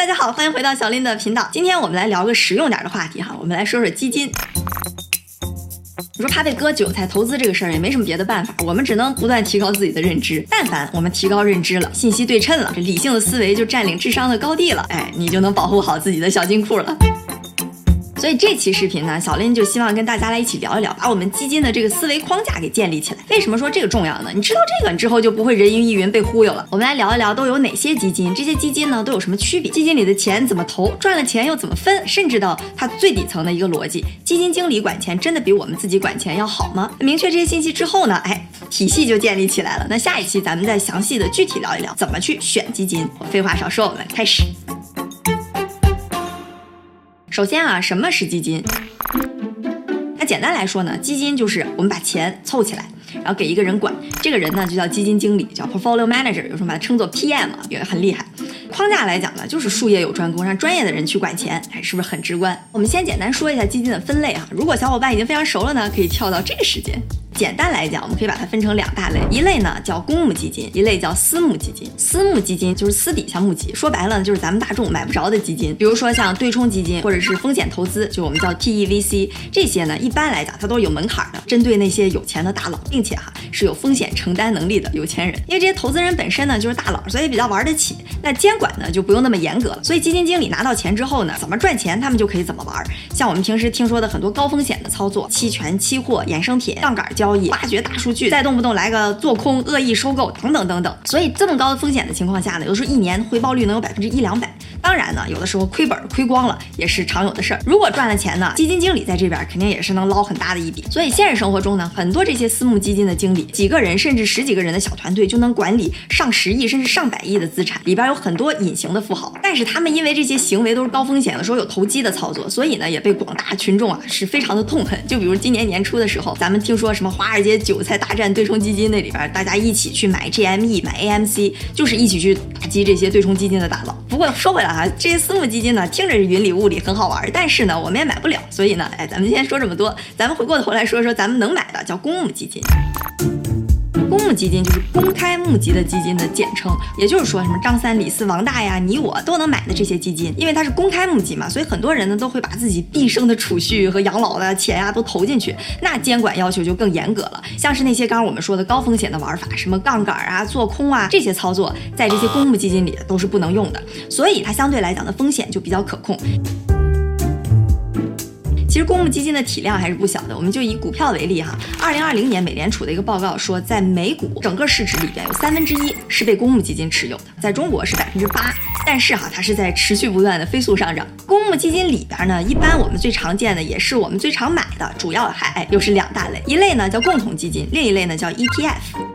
大家好，欢迎回到小林的频道。今天我们来聊个实用点的话题哈，我们来说说基金。你说怕被割韭菜投资这个事儿也没什么别的办法，我们只能不断提高自己的认知。但凡我们提高认知了，信息对称了，这理性的思维就占领智商的高地了，哎，你就能保护好自己的小金库了。所以这期视频呢，小林就希望跟大家来一起聊一聊，把我们基金的这个思维框架给建立起来。为什么说这个重要呢？你知道这个，你之后就不会人云亦云被忽悠了。我们来聊一聊都有哪些基金，这些基金呢都有什么区别？基金里的钱怎么投？赚了钱又怎么分？甚至到它最底层的一个逻辑，基金经理管钱真的比我们自己管钱要好吗？明确这些信息之后呢，哎，体系就建立起来了。那下一期咱们再详细的具体聊一聊怎么去选基金。废话少说，我们开始。首先啊，什么是基金？那简单来说呢，基金就是我们把钱凑起来，然后给一个人管，这个人呢就叫基金经理，叫 portfolio manager，有时候把它称作 PM，也很厉害。框架来讲呢，就是术业有专攻，让专业的人去管钱，哎，是不是很直观？我们先简单说一下基金的分类啊，如果小伙伴已经非常熟了呢，可以跳到这个时间。简单来讲，我们可以把它分成两大类，一类呢叫公募基金，一类叫私募基金。私募基金就是私底下募集，说白了就是咱们大众买不着的基金，比如说像对冲基金或者是风险投资，就我们叫 PEVC 这些呢，一般来讲它都是有门槛的，针对那些有钱的大佬，并且哈是有风险承担能力的有钱人。因为这些投资人本身呢就是大佬，所以比较玩得起。那监管呢就不用那么严格了，所以基金经理拿到钱之后呢，怎么赚钱他们就可以怎么玩。像我们平时听说的很多高风险的操作，期权、期货、衍生品、杠杆交交易、挖掘大数。据，再动不动来个做空、恶意收购等等等等，所以这么高的风险的情况下呢，有时候一年回报率能有百分之一两百。当然呢，有的时候亏本亏光了也是常有的事儿。如果赚了钱呢，基金经理在这边肯定也是能捞很大的一笔。所以现实生活中呢，很多这些私募基金的经理，几个人甚至十几个人的小团队就能管理上十亿甚至上百亿的资产，里边有很多隐形的富豪。但是他们因为这些行为都是高风险的，说有投机的操作，所以呢也被广大群众啊是非常的痛恨。就比如今年年初的时候，咱们听说什么华尔街韭菜大战对冲基金那里边，大家一起去买 GME 买 AMC，就是一起去打击这些对冲基金的大佬。不过说回来啊，这些私募基金呢，听着是云里雾里很好玩，但是呢，我们也买不了，所以呢，哎，咱们先说这么多，咱们回过头来说说咱们能买的，叫公募基金。公募基金就是公开募集的基金的简称，也就是说，什么张三李四王大呀，你我都能买的这些基金，因为它是公开募集嘛，所以很多人呢都会把自己毕生的储蓄和养老的钱呀都投进去，那监管要求就更严格了。像是那些刚刚我们说的高风险的玩法，什么杠杆啊、做空啊这些操作，在这些公募基金里都是不能用的，所以它相对来讲的风险就比较可控。其实公募基金的体量还是不小的，我们就以股票为例哈，二零二零年美联储的一个报告说，在美股整个市值里边有三分之一是被公募基金持有的，在中国是百分之八，但是哈，它是在持续不断的飞速上涨。公募基金里边呢，一般我们最常见的也是我们最常买的，主要还又是两大类，一类呢叫共同基金，另一类呢叫 ETF。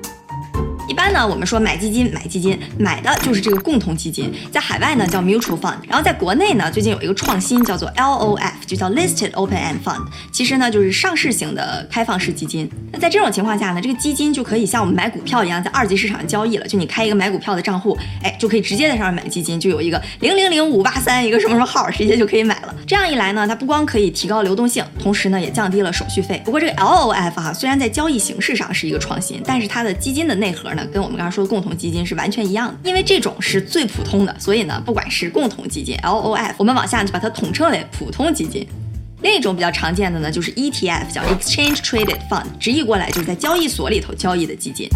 一般呢，我们说买基金，买基金买的就是这个共同基金，在海外呢叫 mutual fund，然后在国内呢最近有一个创新叫做 LOF，就叫 listed open end fund，其实呢就是上市型的开放式基金。那在这种情况下呢，这个基金就可以像我们买股票一样，在二级市场交易了，就你开一个买股票的账户，哎，就可以直接在上面买基金，就有一个零零零五八三一个什么什么号，直接就可以买了。这样一来呢，它不光可以提高流动性，同时呢也降低了手续费。不过这个 LOF 哈，虽然在交易形式上是一个创新，但是它的基金的内核呢。跟我们刚刚说的共同基金是完全一样的，因为这种是最普通的，所以呢，不管是共同基金 LOF，我们往下就把它统称为普通基金。另一种比较常见的呢，就是 ETF，叫 Exchange Traded Fund，直译过来就是在交易所里头交易的基金。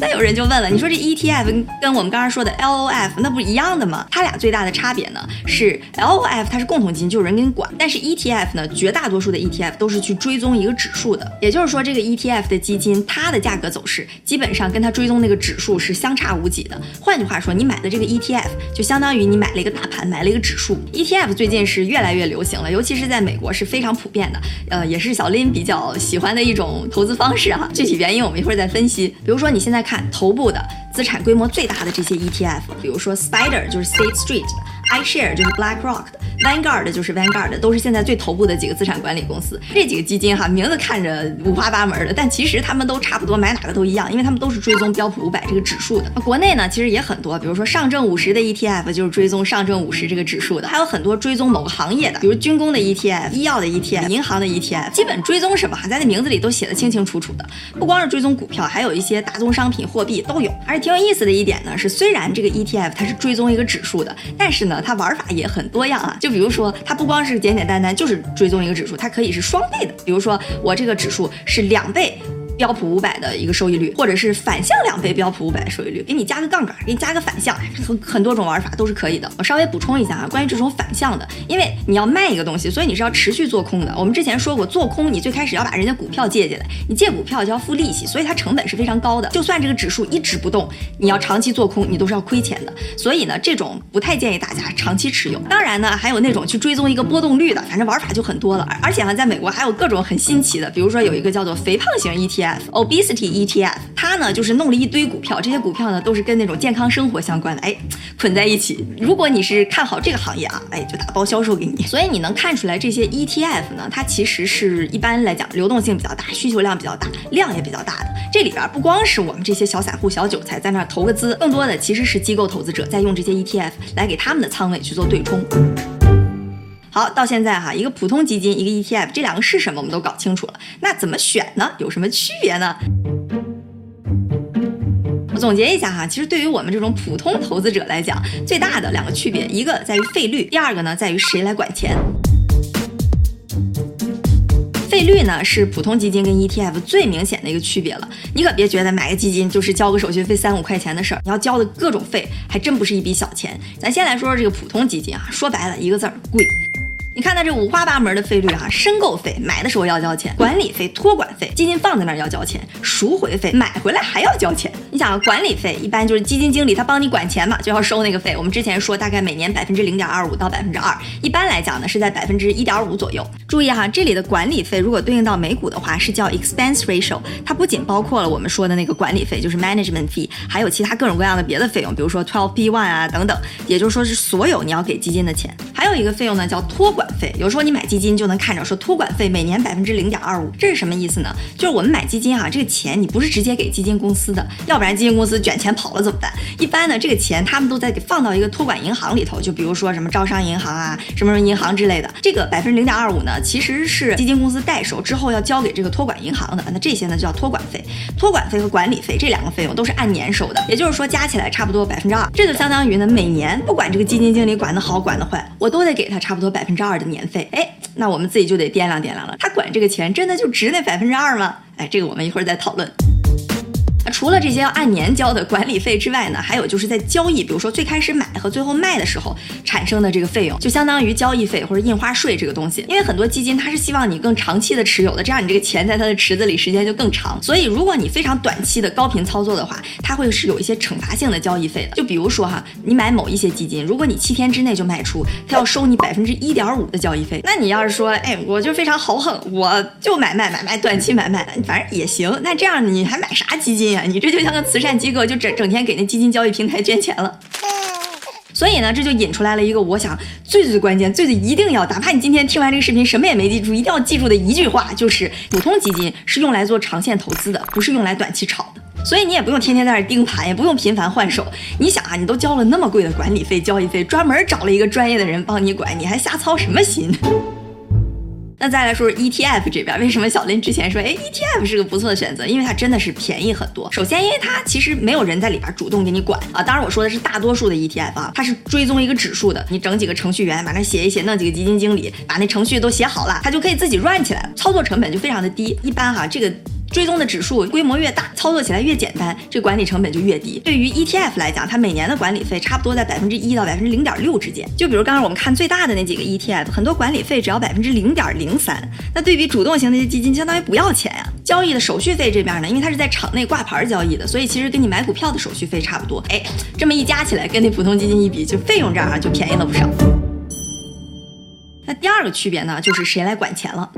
那有人就问了，你说这 ETF 跟我们刚刚说的 LOF 那不一样的吗？它俩最大的差别呢是 LOF 它是共同基金，就有人给你管，但是 ETF 呢，绝大多数的 ETF 都是去追踪一个指数的，也就是说这个 ETF 的基金它的价格走势基本上跟它追踪那个指数是相差无几的。换句话说，你买的这个 ETF 就相当于你买了一个大盘，买了一个指数。ETF 最近是越来越流行了，尤其是在美国是非常普遍的，呃，也是小林比较喜欢的一种投资方式哈。具体原因我们一会儿再分析。比如说你现在。看头部的资产规模最大的这些 ETF，比如说 Spider 就是 State Street iShare 就是 BlackRock 的，Vanguard 就是 Vanguard，都是现在最头部的几个资产管理公司。这几个基金哈，名字看着五花八门的，但其实他们都差不多，买哪个都一样，因为他们都是追踪标普五百这个指数的。国内呢，其实也很多，比如说上证五十的 ETF 就是追踪上证五十这个指数的，还有很多追踪某个行业的，比如军工的 ETF、医药的 ETF、银行的 ETF，基本追踪什么，在那名字里都写的清清楚楚的。不光是追踪股票，还有一些大宗商品、货币都有。而且挺有意思的一点呢，是虽然这个 ETF 它是追踪一个指数的，但是呢，它玩法也很多样啊。就比如说，它不光是简简单单就是追踪一个指数，它可以是双倍的。比如说，我这个指数是两倍。标普五百的一个收益率，或者是反向两倍标普五百的收益率，给你加个杠杆，给你加个反向，很很多种玩法都是可以的。我稍微补充一下啊，关于这种反向的，因为你要卖一个东西，所以你是要持续做空的。我们之前说过，做空你最开始要把人家股票借进来，你借股票就要付利息，所以它成本是非常高的。就算这个指数一直不动，你要长期做空，你都是要亏钱的。所以呢，这种不太建议大家长期持有。当然呢，还有那种去追踪一个波动率的，反正玩法就很多了。而且呢，在美国还有各种很新奇的，比如说有一个叫做肥胖型 ET Obesity。ETF，它呢就是弄了一堆股票，这些股票呢都是跟那种健康生活相关的，哎，捆在一起。如果你是看好这个行业啊，哎，就打包销售给你。所以你能看出来，这些 ETF 呢，它其实是一般来讲流动性比较大，需求量比较大，量也比较大的。这里边不光是我们这些小散户、小韭菜在那投个资，更多的其实是机构投资者在用这些 ETF 来给他们的仓位去做对冲。好，到现在哈，一个普通基金，一个 ETF，这两个是什么，我们都搞清楚了。那怎么选呢？有什么区别呢？我总结一下哈，其实对于我们这种普通投资者来讲，最大的两个区别，一个在于费率，第二个呢在于谁来管钱。费率呢是普通基金跟 ETF 最明显的一个区别了。你可别觉得买个基金就是交个手续费三五块钱的事儿，你要交的各种费还真不是一笔小钱。咱先来说说这个普通基金啊，说白了一个字儿贵。你看它这五花八门的费率啊，申购费买的时候要交钱，管理费、托管费，基金放在那儿要交钱，赎回费买回来还要交钱。你想啊，管理费一般就是基金经理他帮你管钱嘛，就要收那个费。我们之前说大概每年百分之零点二五到百分之二，一般来讲呢是在百分之一点五左右。注意哈，这里的管理费如果对应到美股的话是叫 expense ratio，它不仅包括了我们说的那个管理费，就是 management fee，还有其他各种各样的别的费用，比如说 twelve b one 啊等等，也就是说是所有你要给基金的钱。还有一个费用呢叫托管费，有时候你买基金就能看着说托管费每年百分之零点二五，这是什么意思呢？就是我们买基金哈，这个钱你不是直接给基金公司的，要不然基金公司卷钱跑了怎么办？一般呢，这个钱他们都在给放到一个托管银行里头，就比如说什么招商银行啊，什么什么银行之类的。这个百分之零点二五呢，其实是基金公司代收之后要交给这个托管银行的。那这些呢就叫托管费，托管费和管理费这两个费用都是按年收的，也就是说加起来差不多百分之二，这就相当于呢每年不管这个基金经理管得好管得坏，我都得给他。差不多百分之二的年费，哎，那我们自己就得掂量掂量了。他管这个钱，真的就值那百分之二吗？哎，这个我们一会儿再讨论。除了这些要按年交的管理费之外呢，还有就是在交易，比如说最开始买和最后卖的时候产生的这个费用，就相当于交易费或者印花税这个东西。因为很多基金它是希望你更长期的持有的，这样你这个钱在它的池子里时间就更长。所以如果你非常短期的高频操作的话，它会是有一些惩罚性的交易费的。就比如说哈，你买某一些基金，如果你七天之内就卖出，它要收你百分之一点五的交易费。那你要是说，哎，我就非常豪横，我就买卖买卖短期买卖，反正也行。那这样你还买啥基金你这就像个慈善机构，就整整天给那基金交易平台捐钱了。所以呢，这就引出来了一个我想最最关键、最最一定要，哪怕你今天听完这个视频什么也没记住，一定要记住的一句话，就是普通基金是用来做长线投资的，不是用来短期炒的。所以你也不用天天在那盯盘，也不用频繁换手。你想啊，你都交了那么贵的管理费、交易费，专门找了一个专业的人帮你管，你还瞎操什么心？那再来说说 ETF 这边，为什么小林之前说，哎，ETF 是个不错的选择？因为它真的是便宜很多。首先，因为它其实没有人在里边主动给你管啊。当然，我说的是大多数的 ETF 啊，它是追踪一个指数的。你整几个程序员，把那写一写，弄几个基金经理，把那程序都写好了，它就可以自己 run 起来了，操作成本就非常的低。一般哈，这个。追踪的指数规模越大，操作起来越简单，这管理成本就越低。对于 ETF 来讲，它每年的管理费差不多在百分之一到百分之零点六之间。就比如刚刚我们看最大的那几个 ETF，很多管理费只要百分之零点零三。那对比主动型那些基金，相当于不要钱呀。交易的手续费这边呢，因为它是在场内挂牌交易的，所以其实跟你买股票的手续费差不多。哎，这么一加起来，跟那普通基金一比，就费用这儿啊就便宜了不少。那第二个区别呢，就是谁来管钱了。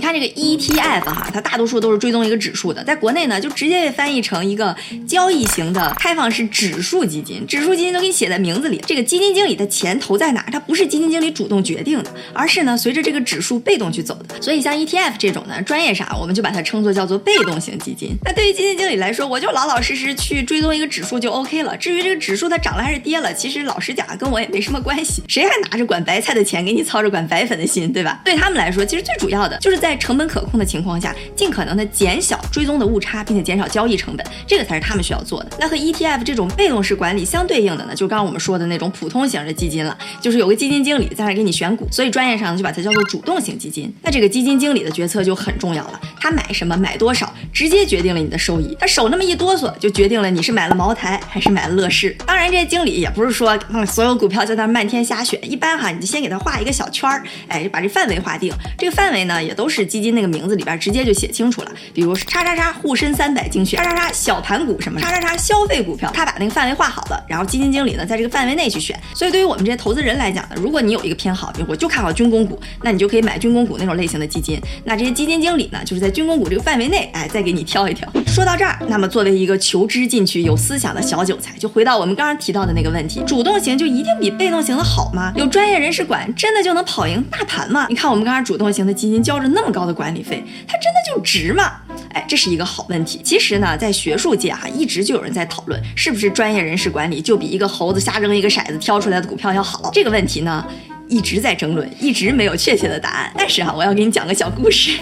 你看这个 ETF 哈，它大多数都是追踪一个指数的，在国内呢就直接被翻译成一个交易型的开放式指数基金，指数基金都给你写在名字里。这个基金经理的钱投在哪，它不是基金经理主动决定的，而是呢随着这个指数被动去走的。所以像 ETF 这种呢，专业上我们就把它称作叫做被动型基金。那对于基金经理来说，我就老老实实去追踪一个指数就 OK 了。至于这个指数它涨了还是跌了，其实老实讲跟我也没什么关系。谁还拿着管白菜的钱给你操着管白粉的心，对吧？对他们来说，其实最主要的就是在在成本可控的情况下，尽可能的减小追踪的误差，并且减少交易成本，这个才是他们需要做的。那和 ETF 这种被动式管理相对应的呢，就刚刚我们说的那种普通型的基金了，就是有个基金经理在那给你选股，所以专业上就把它叫做主动型基金。那这个基金经理的决策就很重要了，他买什么买多少，直接决定了你的收益。他手那么一哆嗦，就决定了你是买了茅台还是买了乐视。当然，这些经理也不是说所有股票在那漫天瞎选，一般哈，你就先给他画一个小圈儿，哎，把这范围划定。这个范围呢，也都是基金那个名字里边直接就写清楚了，比如叉叉叉沪深三百精选，叉叉叉小盘股什么，叉叉叉消费股票，他把那个范围画好了，然后基金经理呢在这个范围内去选。所以对于我们这些投资人来讲呢，如果你有一个偏好，比如我就看好军工股，那你就可以买军工股那种类型的基金。那这些基金经理呢，就是在军工股这个范围内，哎，再给你挑一挑。说到这儿，那么作为一个求知进取、有思想的小韭菜，就回到我们刚刚提到的那个问题：主动型就一定比被动型的好吗？有专业人士管，真的就能跑赢大盘吗？你看我们刚刚主动型的基金交着那么高的管理费，它真的就值吗？哎，这是一个好问题。其实呢，在学术界哈，一直就有人在讨论，是不是专业人士管理就比一个猴子瞎扔一个骰子挑出来的股票要好？这个问题呢，一直在争论，一直没有确切的答案。但是哈，我要给你讲个小故事，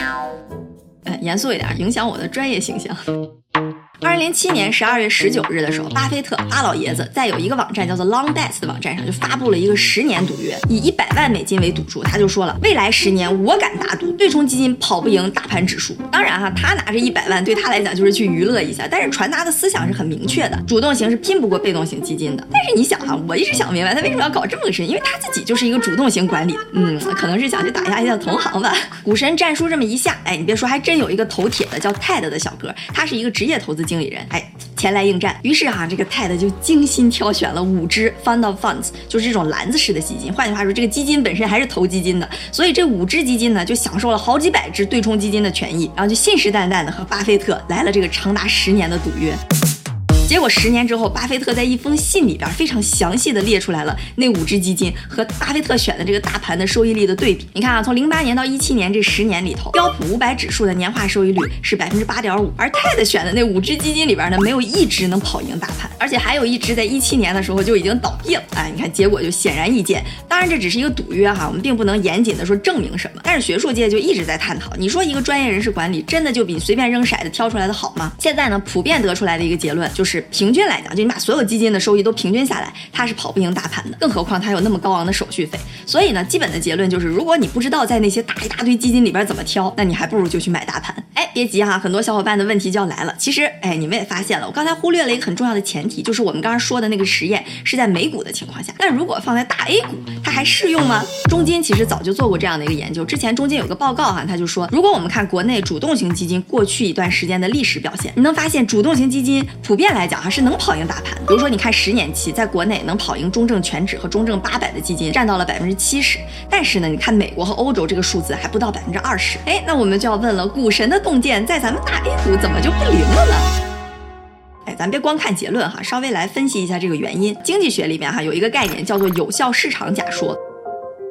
严肃一点，影响我的专业形象。二零零七年十二月十九日的时候，巴菲特巴老爷子在有一个网站叫做 Long Bets 的网站上就发布了一个十年赌约，以一百万美金为赌注，他就说了，未来十年我敢打赌，对冲基金跑不赢大盘指数。当然哈，他拿着一百万对他来讲就是去娱乐一下，但是传达的思想是很明确的，主动型是拼不过被动型基金的。但是你想哈，我一直想不明白他为什么要搞这么个事，因为他自己就是一个主动型管理，嗯，可能是想去打压一下同行吧。股神战书这么一下，哎，你别说，还真有一个头铁的叫 Ted 的小哥，他是一个职业投资经理人，哎。前来应战，于是哈，这个泰德就精心挑选了五只 Fund of Funds，就是这种篮子式的基金。换句话说，这个基金本身还是投基金的，所以这五只基金呢，就享受了好几百只对冲基金的权益，然后就信誓旦旦的和巴菲特来了这个长达十年的赌约。结果十年之后，巴菲特在一封信里边非常详细的列出来了那五只基金和巴菲特选的这个大盘的收益率的对比。你看啊，从零八年到一七年这十年里头，标普五百指数的年化收益率是百分之八点五，而泰的选的那五只基金里边呢，没有一只能跑赢大盘，而且还有一只在一七年的时候就已经倒闭了。哎，你看结果就显然易见。当然这只是一个赌约哈，我们并不能严谨的说证明什么。但是学术界就一直在探讨，你说一个专业人士管理真的就比随便扔骰子挑出来的好吗？现在呢，普遍得出来的一个结论就是。平均来讲，就你把所有基金的收益都平均下来，它是跑不赢大盘的。更何况它有那么高昂的手续费。所以呢，基本的结论就是，如果你不知道在那些大一大堆基金里边怎么挑，那你还不如就去买大盘。哎，别急哈，很多小伙伴的问题就要来了。其实，哎，你们也发现了，我刚才忽略了一个很重要的前提，就是我们刚刚说的那个实验是在美股的情况下。那如果放在大 A 股，它还适用吗？中金其实早就做过这样的一个研究，之前中金有个报告哈，他就说，如果我们看国内主动型基金过去一段时间的历史表现，你能发现主动型基金普遍来讲还是能跑赢大盘。比如说，你看十年期，在国内能跑赢中证全指和中证八百的基金占到了百分之七十，但是呢，你看美国和欧洲这个数字还不到百分之二十。哎，那我们就要问了，股神的洞见在咱们大 A 股怎么就不灵了呢？哎，咱别光看结论哈，稍微来分析一下这个原因。经济学里面哈有一个概念叫做有效市场假说。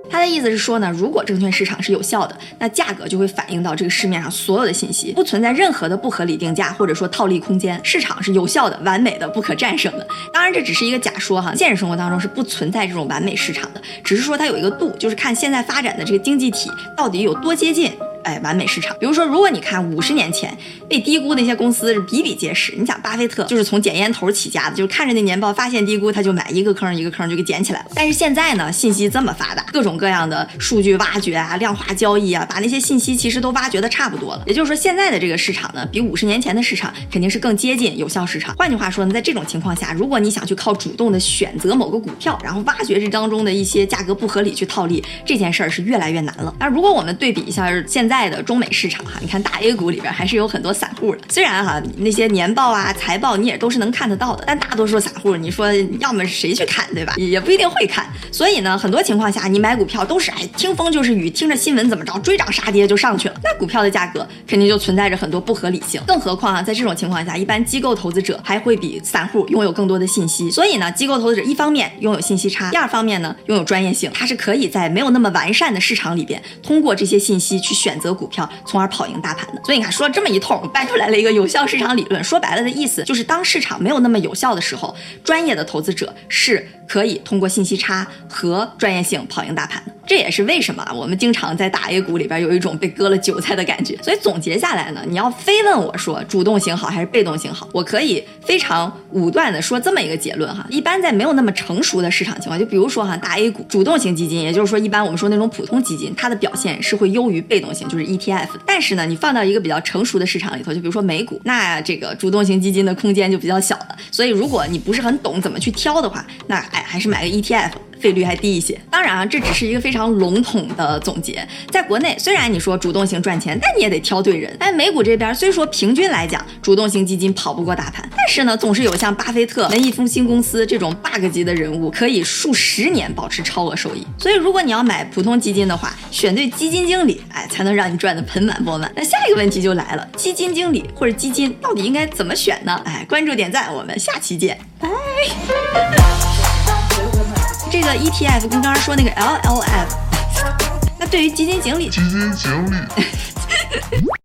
他的意思是说呢，如果证券市场是有效的，那价格就会反映到这个市面上所有的信息，不存在任何的不合理定价或者说套利空间，市场是有效的、完美的、不可战胜的。当然，这只是一个假说哈，现实生活当中是不存在这种完美市场的，只是说它有一个度，就是看现在发展的这个经济体到底有多接近。哎，完美市场。比如说，如果你看五十年前被低估那些公司是比比皆是。你想，巴菲特就是从捡烟头起家的，就是看着那年报发现低估，他就买一个坑一个坑就给捡起来了。但是现在呢，信息这么发达，各种各样的数据挖掘啊、量化交易啊，把那些信息其实都挖掘的差不多了。也就是说，现在的这个市场呢，比五十年前的市场肯定是更接近有效市场。换句话说呢，在这种情况下，如果你想去靠主动的选择某个股票，然后挖掘这当中的一些价格不合理去套利，这件事儿是越来越难了。那如果我们对比一下现在。在的中美市场哈，你看大 A 股里边还是有很多散户的。虽然哈那些年报啊、财报你也都是能看得到的，但大多数散户你说要么谁去看对吧？也不一定会看。所以呢，很多情况下你买股票都是哎听风就是雨，听着新闻怎么着追涨杀跌就上去了，那股票的价格肯定就存在着很多不合理性。更何况啊，在这种情况下，一般机构投资者还会比散户拥有更多的信息。所以呢，机构投资者一方面拥有信息差，第二方面呢拥有专业性，它是可以在没有那么完善的市场里边，通过这些信息去选择股票，从而跑赢大盘的。所以你看，说了这么一通，掰出来了一个有效市场理论。说白了的意思就是，当市场没有那么有效的时候，专业的投资者是可以通过信息差和专业性跑赢大盘的。这也是为什么我们经常在大 A 股里边有一种被割了韭菜的感觉。所以总结下来呢，你要非问我说主动型好还是被动型好，我可以非常武断的说这么一个结论哈。一般在没有那么成熟的市场情况，就比如说哈大 A 股主动型基金，也就是说一般我们说那种普通基金，它的表现是会优于被动型，就是 ETF。但是呢，你放到一个比较成熟的市场里头，就比如说美股，那这个主动型基金的空间就比较小了。所以如果你不是很懂怎么去挑的话，那哎还是买个 ETF。费率还低一些，当然啊，这只是一个非常笼统的总结。在国内，虽然你说主动型赚钱，但你也得挑对人。哎，美股这边虽说平均来讲，主动型基金跑不过大盘，但是呢，总是有像巴菲特、文艺复兴公司这种 bug 级的人物，可以数十年保持超额收益。所以，如果你要买普通基金的话，选对基金经理，哎，才能让你赚得盆满钵满。那下一个问题就来了，基金经理或者基金到底应该怎么选呢？哎，关注点赞，我们下期见，拜。这个 ETF 跟刚刚说那个 LLF，那对于基金经理，基金经理。